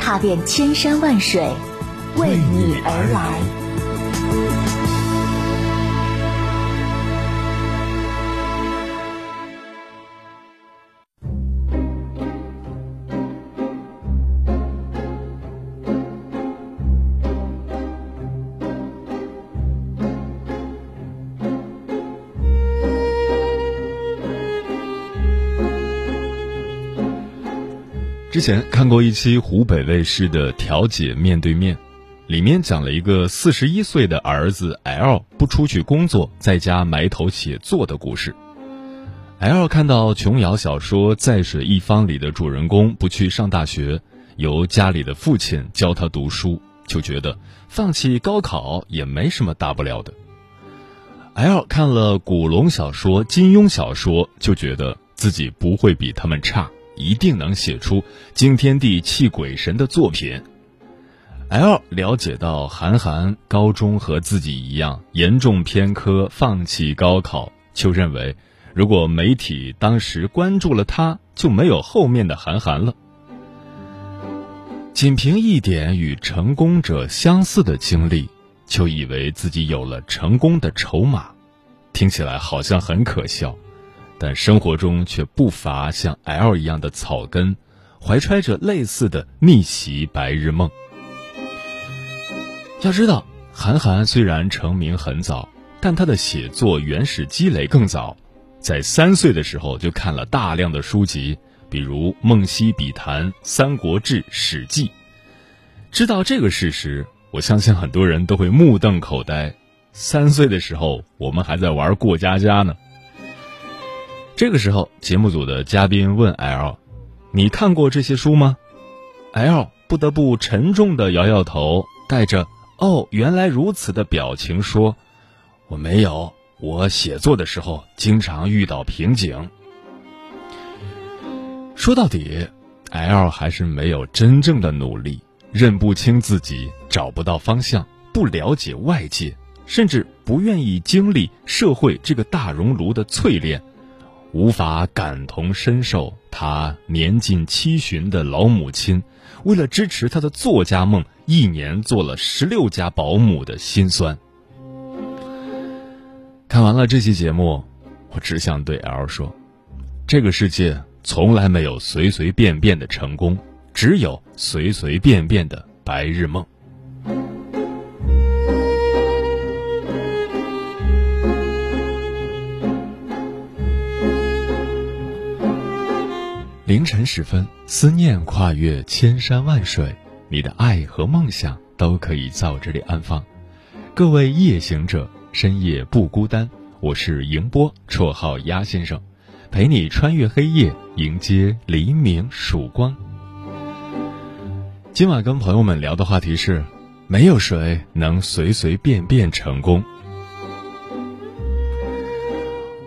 踏遍千山万水，为你而来。之前看过一期湖北卫视的《调解面对面》，里面讲了一个四十一岁的儿子 L 不出去工作，在家埋头写作的故事。L 看到琼瑶小说《在水一方》里的主人公不去上大学，由家里的父亲教他读书，就觉得放弃高考也没什么大不了的。L 看了古龙小说、金庸小说，就觉得自己不会比他们差。一定能写出惊天地泣鬼神的作品。L 了解到韩寒高中和自己一样严重偏科，放弃高考，就认为如果媒体当时关注了他，就没有后面的韩寒了。仅凭一点与成功者相似的经历，就以为自己有了成功的筹码，听起来好像很可笑。但生活中却不乏像 L 一样的草根，怀揣着类似的逆袭白日梦。要知道，韩寒虽然成名很早，但他的写作原始积累更早，在三岁的时候就看了大量的书籍，比如《梦溪笔谈》《三国志》《史记》。知道这个事实，我相信很多人都会目瞪口呆。三岁的时候，我们还在玩过家家呢。这个时候，节目组的嘉宾问 L：“ 你看过这些书吗？”L 不得不沉重的摇摇头，带着“哦，原来如此”的表情说：“我没有，我写作的时候经常遇到瓶颈。”说到底，L 还是没有真正的努力，认不清自己，找不到方向，不了解外界，甚至不愿意经历社会这个大熔炉的淬炼。无法感同身受，他年近七旬的老母亲，为了支持他的作家梦，一年做了十六家保姆的心酸。看完了这期节目，我只想对 L 说：这个世界从来没有随随便便的成功，只有随随便便的白日梦。凌晨时分，思念跨越千山万水，你的爱和梦想都可以在我这里安放。各位夜行者，深夜不孤单。我是迎波，绰号鸭先生，陪你穿越黑夜，迎接黎明曙光。今晚跟朋友们聊的话题是：没有谁能随随便便成功。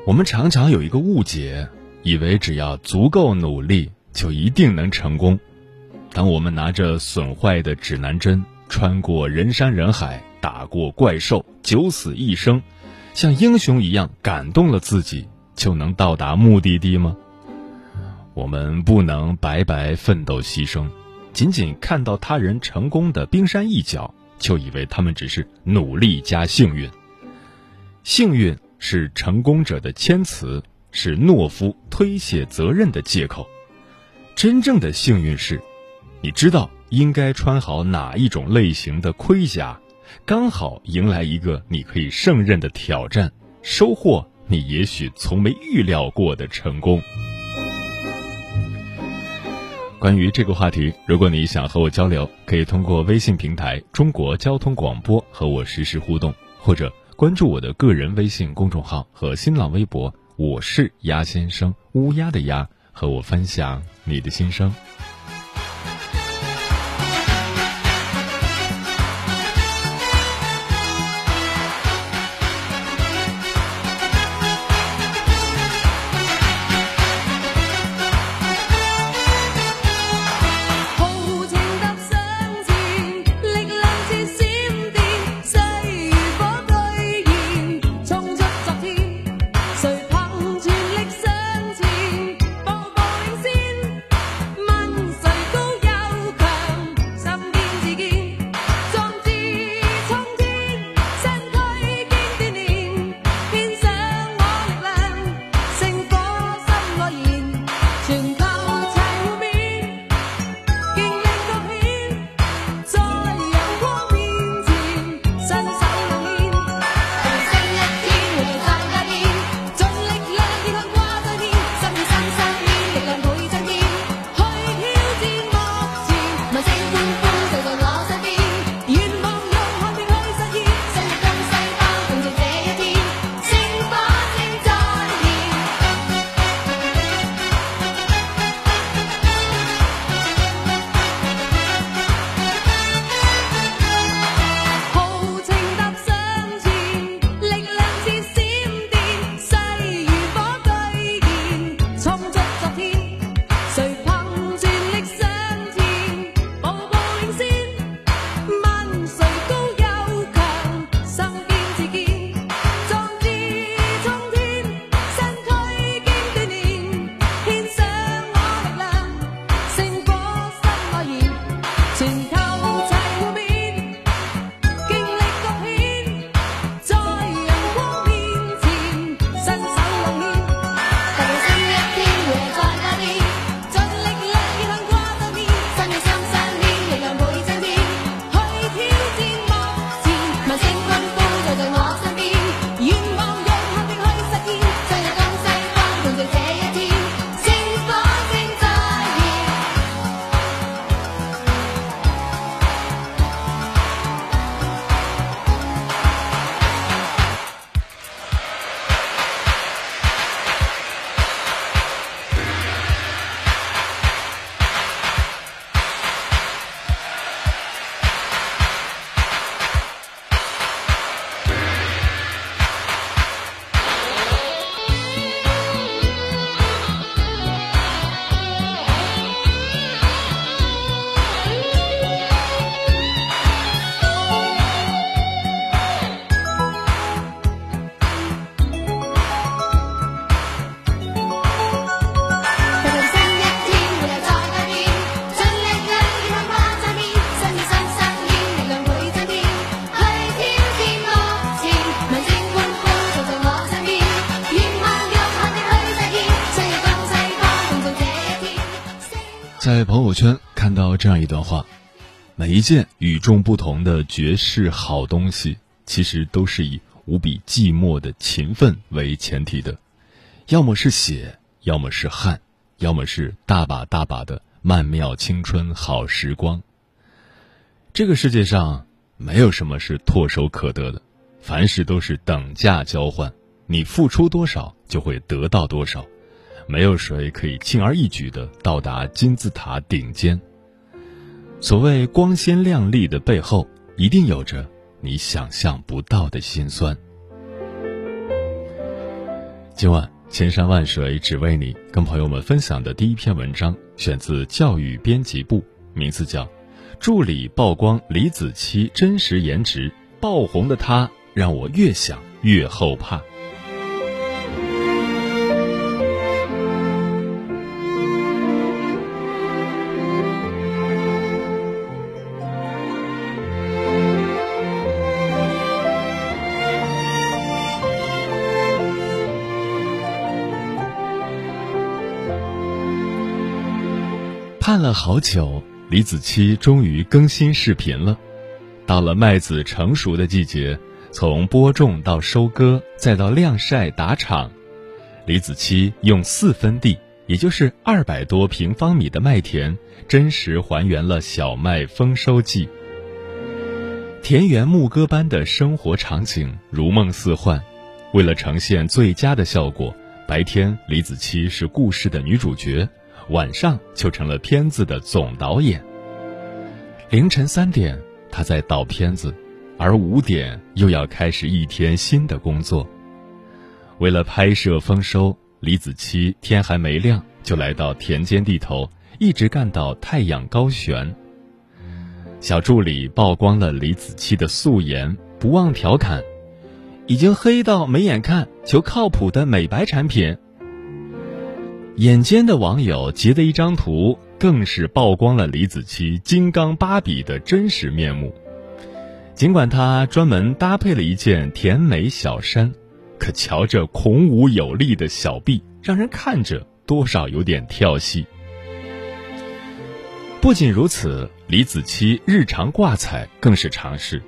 我们常常有一个误解。以为只要足够努力，就一定能成功。当我们拿着损坏的指南针，穿过人山人海，打过怪兽，九死一生，像英雄一样感动了自己，就能到达目的地吗？我们不能白白奋斗牺牲，仅仅看到他人成功的冰山一角，就以为他们只是努力加幸运。幸运是成功者的谦词。是懦夫推卸责任的借口。真正的幸运是，你知道应该穿好哪一种类型的盔甲，刚好迎来一个你可以胜任的挑战，收获你也许从没预料过的成功。关于这个话题，如果你想和我交流，可以通过微信平台“中国交通广播”和我实时互动，或者关注我的个人微信公众号和新浪微博。我是鸭先生，乌鸦的鸭，和我分享你的心声。在朋友圈看到这样一段话：每一件与众不同的绝世好东西，其实都是以无比寂寞的勤奋为前提的，要么是血，要么是汗，要么是大把大把的曼妙青春好时光。这个世界上没有什么是唾手可得的，凡事都是等价交换，你付出多少就会得到多少。没有谁可以轻而易举的到达金字塔顶尖。所谓光鲜亮丽的背后，一定有着你想象不到的辛酸。今晚千山万水只为你，跟朋友们分享的第一篇文章，选自教育编辑部，名字叫《助理曝光李子柒真实颜值，爆红的她让我越想越后怕》。好久，李子柒终于更新视频了。到了麦子成熟的季节，从播种到收割，再到晾晒打场，李子柒用四分地，也就是二百多平方米的麦田，真实还原了小麦丰收季。田园牧歌般的生活场景如梦似幻。为了呈现最佳的效果，白天李子柒是故事的女主角。晚上就成了片子的总导演。凌晨三点，他在导片子，而五点又要开始一天新的工作。为了拍摄丰收，李子柒天还没亮就来到田间地头，一直干到太阳高悬。小助理曝光了李子柒的素颜，不忘调侃：“已经黑到没眼看，求靠谱的美白产品。”眼尖的网友截的一张图，更是曝光了李子柒金刚芭比的真实面目。尽管她专门搭配了一件甜美小衫，可瞧着孔武有力的小臂，让人看着多少有点跳戏。不仅如此，李子柒日常挂彩更是常事：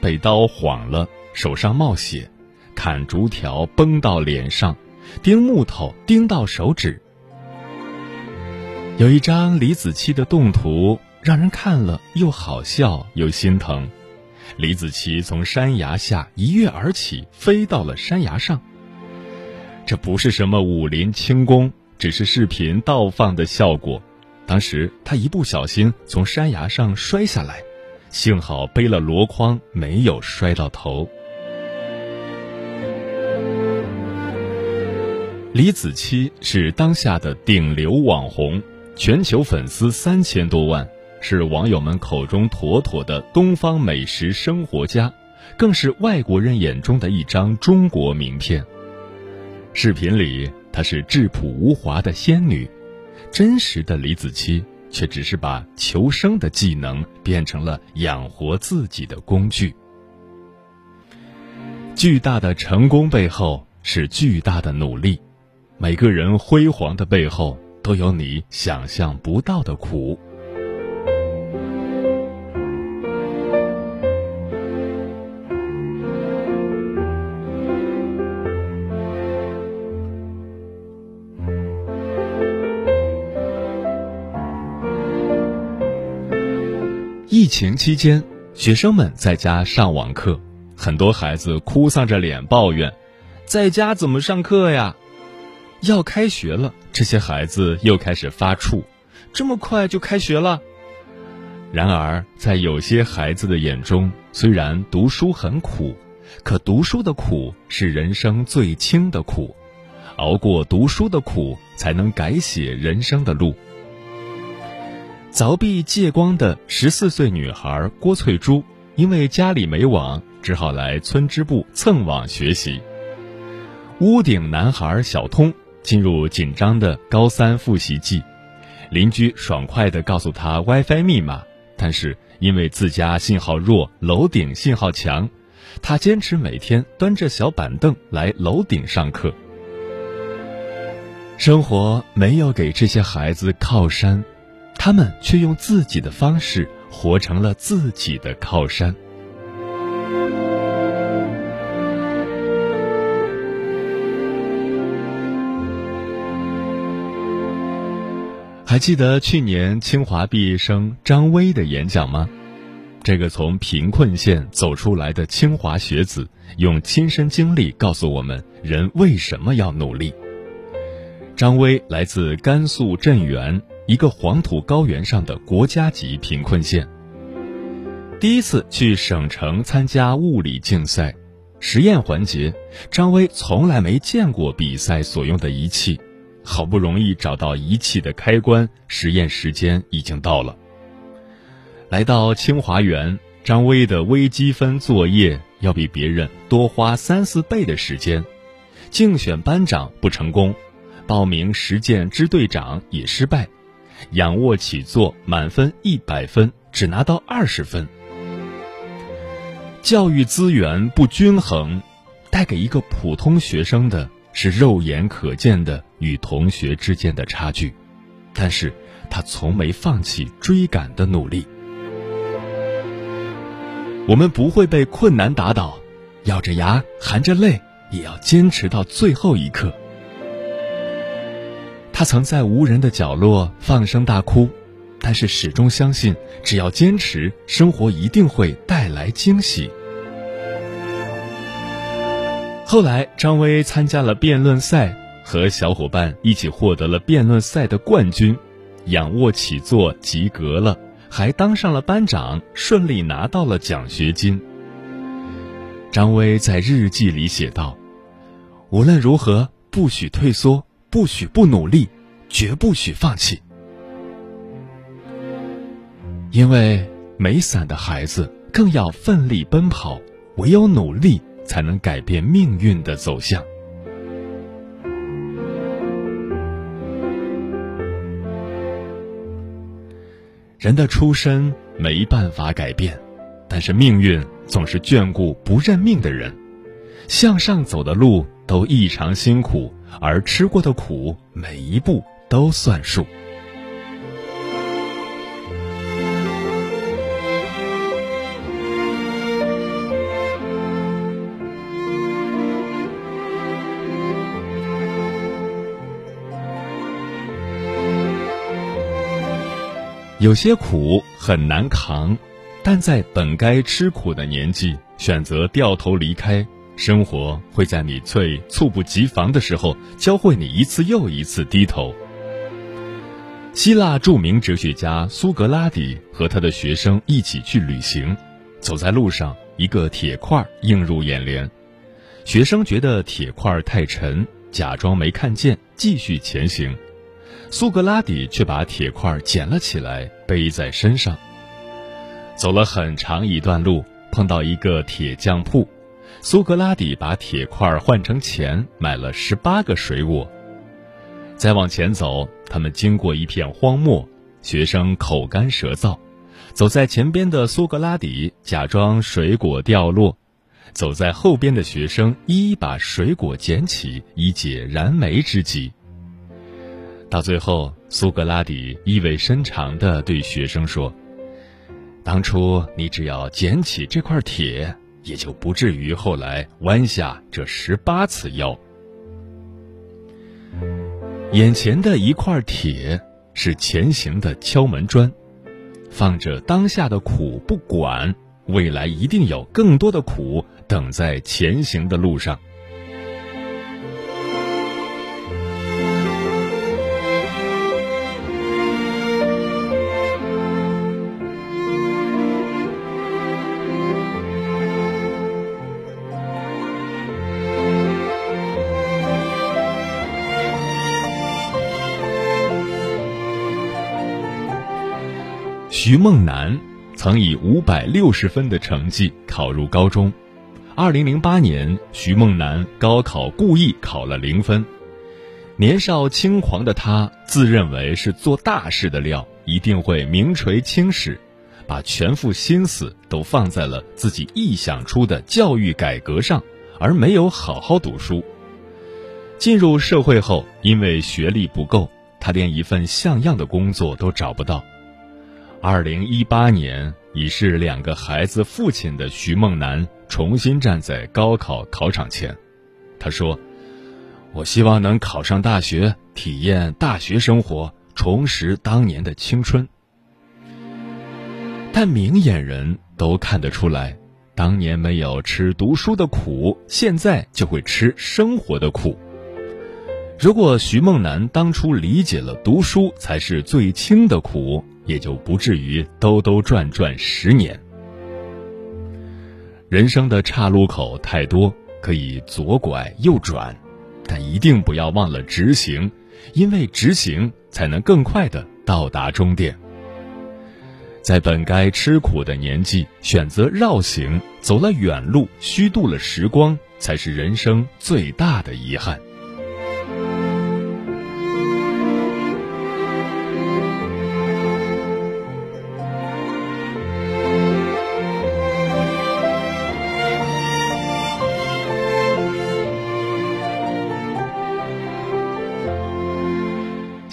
被刀晃了，手上冒血；砍竹条崩到脸上，钉木头钉到手指。有一张李子柒的动图，让人看了又好笑又心疼。李子柒从山崖下一跃而起，飞到了山崖上。这不是什么武林轻功，只是视频倒放的效果。当时他一不小心从山崖上摔下来，幸好背了箩筐，没有摔到头。李子柒是当下的顶流网红。全球粉丝三千多万，是网友们口中妥妥的东方美食生活家，更是外国人眼中的一张中国名片。视频里她是质朴无华的仙女，真实的李子柒却只是把求生的技能变成了养活自己的工具。巨大的成功背后是巨大的努力，每个人辉煌的背后。都有你想象不到的苦。疫情期间，学生们在家上网课，很多孩子哭丧着脸抱怨：“在家怎么上课呀？要开学了。”这些孩子又开始发怵，这么快就开学了。然而，在有些孩子的眼中，虽然读书很苦，可读书的苦是人生最轻的苦，熬过读书的苦，才能改写人生的路。凿壁借光的十四岁女孩郭翠珠，因为家里没网，只好来村支部蹭网学习。屋顶男孩小通。进入紧张的高三复习季，邻居爽快地告诉他 WiFi 密码，但是因为自家信号弱，楼顶信号强，他坚持每天端着小板凳来楼顶上课。生活没有给这些孩子靠山，他们却用自己的方式活成了自己的靠山。还记得去年清华毕业生张薇的演讲吗？这个从贫困县走出来的清华学子，用亲身经历告诉我们：人为什么要努力。张薇来自甘肃镇原一个黄土高原上的国家级贫困县。第一次去省城参加物理竞赛，实验环节，张薇从来没见过比赛所用的仪器。好不容易找到仪器的开关，实验时间已经到了。来到清华园，张薇的微积分作业要比别人多花三四倍的时间，竞选班长不成功，报名实践支队长也失败，仰卧起坐满分一百分只拿到二十分。教育资源不均衡，带给一个普通学生的。是肉眼可见的与同学之间的差距，但是他从没放弃追赶的努力。我们不会被困难打倒，咬着牙含着泪也要坚持到最后一刻。他曾在无人的角落放声大哭，但是始终相信，只要坚持，生活一定会带来惊喜。后来，张薇参加了辩论赛，和小伙伴一起获得了辩论赛的冠军，仰卧起坐及格了，还当上了班长，顺利拿到了奖学金。张薇在日记里写道：“无论如何，不许退缩，不许不努力，绝不许放弃，因为没伞的孩子更要奋力奔跑，唯有努力。”才能改变命运的走向。人的出身没办法改变，但是命运总是眷顾不认命的人。向上走的路都异常辛苦，而吃过的苦，每一步都算数。有些苦很难扛，但在本该吃苦的年纪选择掉头离开，生活会在你最猝不及防的时候教会你一次又一次低头。希腊著名哲学家苏格拉底和他的学生一起去旅行，走在路上，一个铁块映入眼帘，学生觉得铁块太沉，假装没看见，继续前行。苏格拉底却把铁块捡了起来，背在身上。走了很长一段路，碰到一个铁匠铺，苏格拉底把铁块换成钱，买了十八个水果。再往前走，他们经过一片荒漠，学生口干舌燥，走在前边的苏格拉底假装水果掉落，走在后边的学生一一把水果捡起，以解燃眉之急。到最后，苏格拉底意味深长地对学生说：“当初你只要捡起这块铁，也就不至于后来弯下这十八次腰。眼前的一块铁是前行的敲门砖，放着当下的苦不管，未来一定有更多的苦等在前行的路上。”徐梦楠曾以五百六十分的成绩考入高中。二零零八年，徐梦楠高考故意考了零分。年少轻狂的他自认为是做大事的料，一定会名垂青史，把全副心思都放在了自己臆想出的教育改革上，而没有好好读书。进入社会后，因为学历不够，他连一份像样的工作都找不到。二零一八年，已是两个孩子父亲的徐梦楠重新站在高考考场前，他说：“我希望能考上大学，体验大学生活，重拾当年的青春。”但明眼人都看得出来，当年没有吃读书的苦，现在就会吃生活的苦。如果徐梦楠当初理解了读书才是最轻的苦，也就不至于兜兜转转十年。人生的岔路口太多，可以左拐右转，但一定不要忘了直行，因为直行才能更快的到达终点。在本该吃苦的年纪，选择绕行，走了远路，虚度了时光，才是人生最大的遗憾。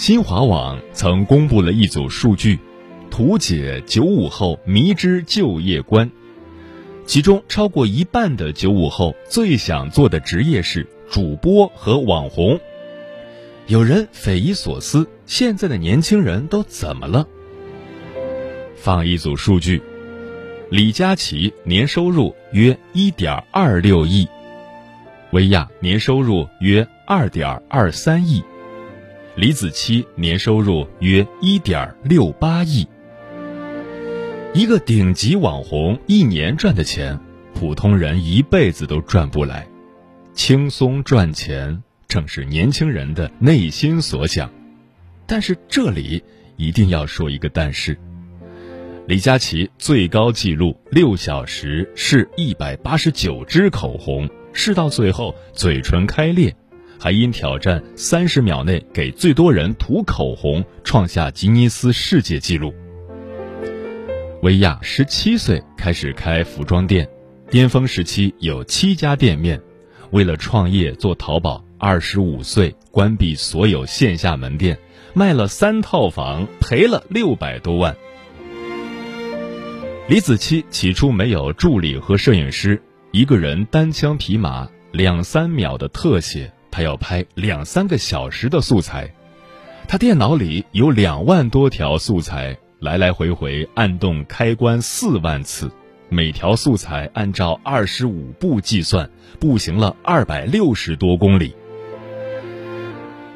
新华网曾公布了一组数据。图解九五后迷之就业观，其中超过一半的九五后最想做的职业是主播和网红。有人匪夷所思，现在的年轻人都怎么了？放一组数据：李佳琦年收入约一点二六亿，薇娅年收入约二点二三亿，李子柒年收入约一点六八亿。一个顶级网红一年赚的钱，普通人一辈子都赚不来。轻松赚钱正是年轻人的内心所想，但是这里一定要说一个但是。李佳琦最高纪录六小时试一百八十九支口红，试到最后嘴唇开裂，还因挑战三十秒内给最多人涂口红，创下吉尼斯世界纪录。薇娅十七岁开始开服装店，巅峰时期有七家店面。为了创业做淘宝，二十五岁关闭所有线下门店，卖了三套房，赔了六百多万。李子柒起初没有助理和摄影师，一个人单枪匹马，两三秒的特写，他要拍两三个小时的素材，他电脑里有两万多条素材。来来回回按动开关四万次，每条素材按照二十五步计算，步行了二百六十多公里。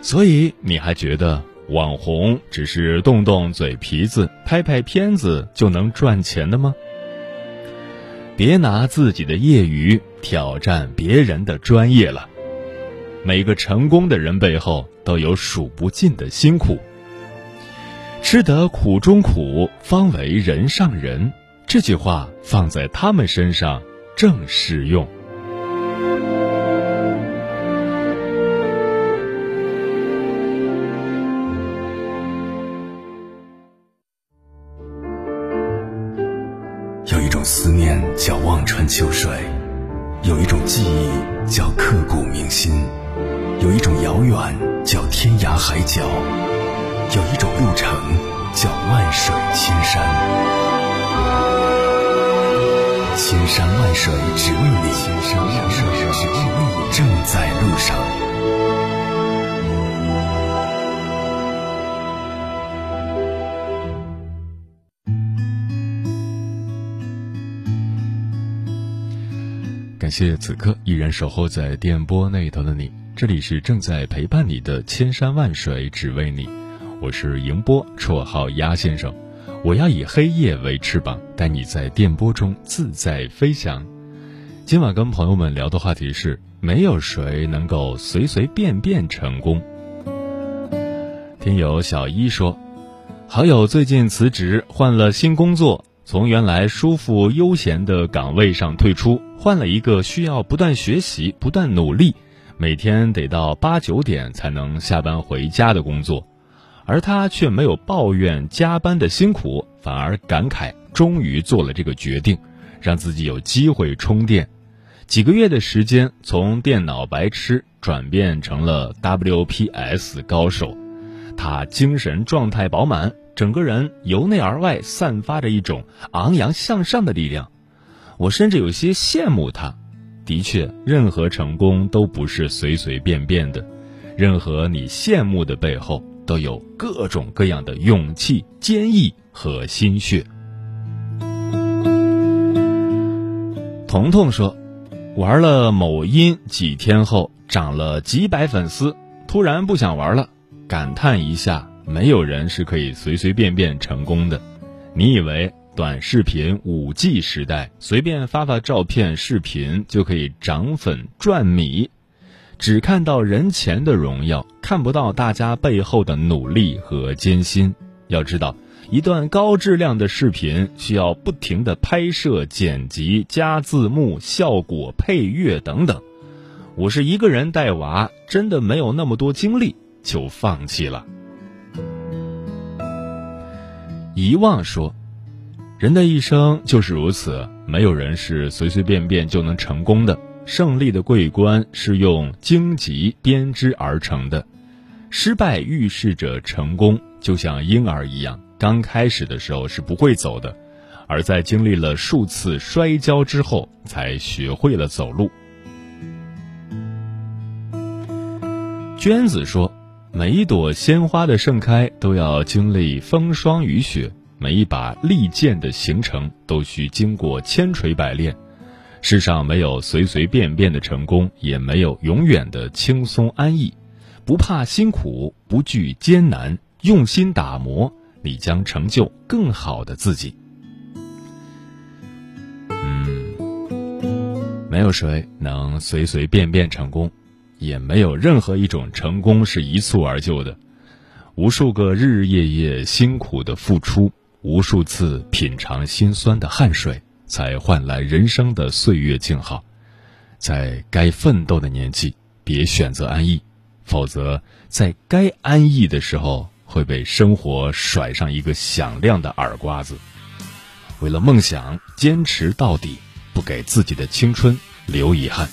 所以你还觉得网红只是动动嘴皮子、拍拍片子就能赚钱的吗？别拿自己的业余挑战别人的专业了。每个成功的人背后都有数不尽的辛苦。吃得苦中苦，方为人上人。这句话放在他们身上正适用。有一种思念叫望穿秋水，有一种记忆叫刻骨铭心，有一种遥远叫天涯海角。有一种路程叫万水千山，千山万水只为你，千山万水只为你，正在路上。感谢此刻依然守候在电波那头的你，这里是正在陪伴你的千山万水只为你。我是迎波，绰号鸭先生。我要以黑夜为翅膀，带你在电波中自在飞翔。今晚跟朋友们聊的话题是：没有谁能够随随便便成功。听友小一说，好友最近辞职，换了新工作，从原来舒服悠闲的岗位上退出，换了一个需要不断学习、不断努力，每天得到八九点才能下班回家的工作。而他却没有抱怨加班的辛苦，反而感慨终于做了这个决定，让自己有机会充电。几个月的时间，从电脑白痴转变成了 WPS 高手。他精神状态饱满，整个人由内而外散发着一种昂扬向上的力量。我甚至有些羡慕他。的确，任何成功都不是随随便便的，任何你羡慕的背后，都有各种各样的勇气、坚毅和心血。彤彤说：“玩了某音几天后，涨了几百粉丝，突然不想玩了，感叹一下，没有人是可以随随便便成功的。你以为？”短视频五 G 时代，随便发发照片、视频就可以涨粉赚米，只看到人前的荣耀，看不到大家背后的努力和艰辛。要知道，一段高质量的视频需要不停的拍摄、剪辑、加字幕、效果、配乐等等。我是一个人带娃，真的没有那么多精力，就放弃了。遗忘说。人的一生就是如此，没有人是随随便便就能成功的。胜利的桂冠是用荆棘编织而成的，失败预示着成功。就像婴儿一样，刚开始的时候是不会走的，而在经历了数次摔跤之后，才学会了走路。娟子说：“每一朵鲜花的盛开，都要经历风霜雨雪。”每一把利剑的形成都需经过千锤百炼，世上没有随随便便的成功，也没有永远的轻松安逸。不怕辛苦，不惧艰难，用心打磨，你将成就更好的自己。嗯，没有谁能随随便便成功，也没有任何一种成功是一蹴而就的。无数个日日夜夜辛苦的付出。无数次品尝心酸的汗水，才换来人生的岁月静好。在该奋斗的年纪，别选择安逸，否则在该安逸的时候，会被生活甩上一个响亮的耳刮子。为了梦想，坚持到底，不给自己的青春留遗憾。